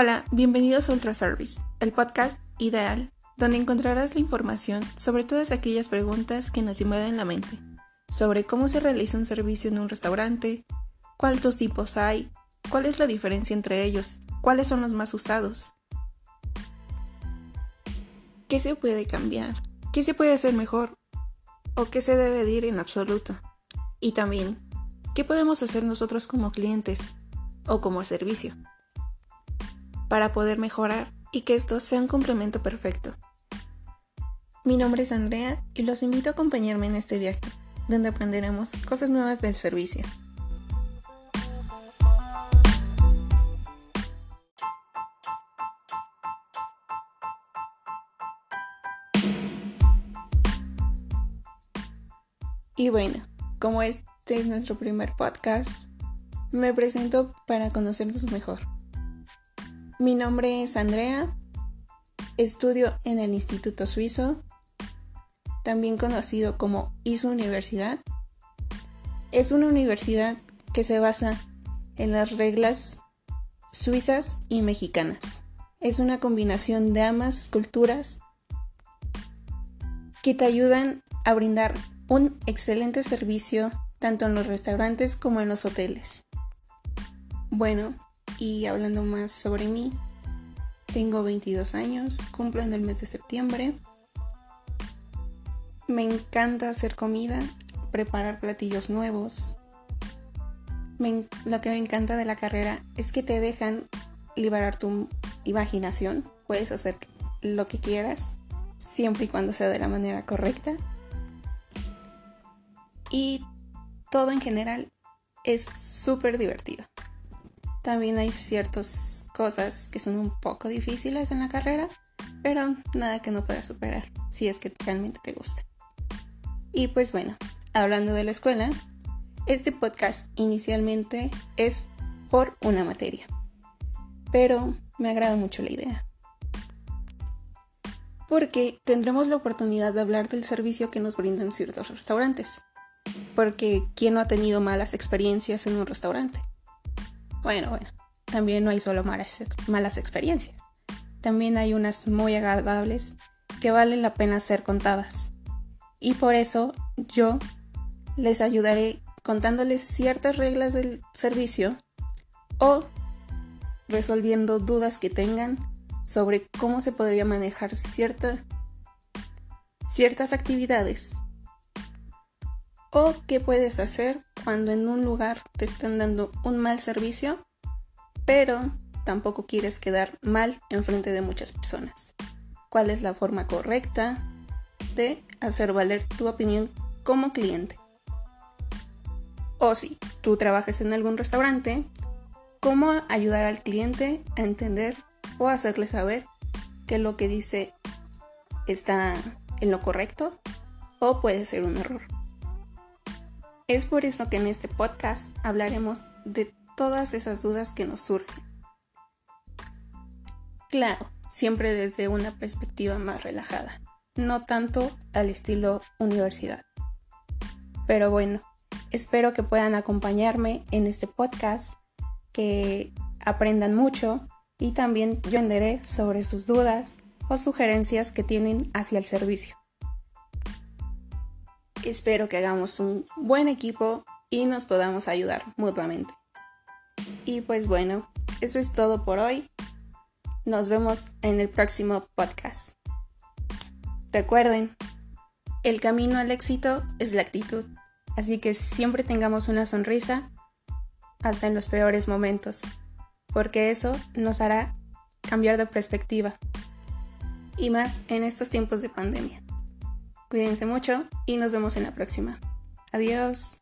Hola, bienvenidos a Ultra Service, el podcast ideal, donde encontrarás la información sobre todas aquellas preguntas que nos invaden la mente, sobre cómo se realiza un servicio en un restaurante, cuántos tipos hay, cuál es la diferencia entre ellos, cuáles son los más usados, qué se puede cambiar, qué se puede hacer mejor o qué se debe decir en absoluto. Y también, ¿qué podemos hacer nosotros como clientes o como servicio? Para poder mejorar y que esto sea un complemento perfecto. Mi nombre es Andrea y los invito a acompañarme en este viaje, donde aprenderemos cosas nuevas del servicio. Y bueno, como este es nuestro primer podcast, me presento para conocernos mejor. Mi nombre es Andrea, estudio en el Instituto Suizo, también conocido como ISO Universidad. Es una universidad que se basa en las reglas suizas y mexicanas. Es una combinación de ambas culturas que te ayudan a brindar un excelente servicio tanto en los restaurantes como en los hoteles. Bueno, y hablando más sobre mí, tengo 22 años, cumplo en el mes de septiembre. Me encanta hacer comida, preparar platillos nuevos. lo que me encanta de la carrera es que te dejan liberar tu imaginación. Puedes hacer lo que quieras, siempre y cuando sea de la manera correcta. Y todo en general es súper divertido. También hay ciertas cosas que son un poco difíciles en la carrera, pero nada que no puedas superar si es que realmente te gusta. Y pues bueno, hablando de la escuela, este podcast inicialmente es por una materia, pero me agrada mucho la idea. Porque tendremos la oportunidad de hablar del servicio que nos brindan ciertos restaurantes. Porque ¿quién no ha tenido malas experiencias en un restaurante? Bueno, bueno, también no hay solo malas, experiencias. También hay unas muy agradables que valen la pena ser contadas. Y por eso yo les ayudaré contándoles ciertas reglas del servicio o resolviendo dudas que tengan sobre cómo se podría manejar cierta, ciertas actividades o qué puedes hacer cuando en un lugar te están dando un mal servicio, pero tampoco quieres quedar mal en frente de muchas personas. ¿Cuál es la forma correcta de hacer valer tu opinión como cliente? O si tú trabajas en algún restaurante, ¿cómo ayudar al cliente a entender o hacerle saber que lo que dice está en lo correcto o puede ser un error? Es por eso que en este podcast hablaremos de todas esas dudas que nos surgen. Claro, siempre desde una perspectiva más relajada, no tanto al estilo universidad. Pero bueno, espero que puedan acompañarme en este podcast, que aprendan mucho y también yo enderé sobre sus dudas o sugerencias que tienen hacia el servicio. Espero que hagamos un buen equipo y nos podamos ayudar mutuamente. Y pues bueno, eso es todo por hoy. Nos vemos en el próximo podcast. Recuerden, el camino al éxito es la actitud, así que siempre tengamos una sonrisa hasta en los peores momentos, porque eso nos hará cambiar de perspectiva, y más en estos tiempos de pandemia. Cuídense mucho y nos vemos en la próxima. Adiós.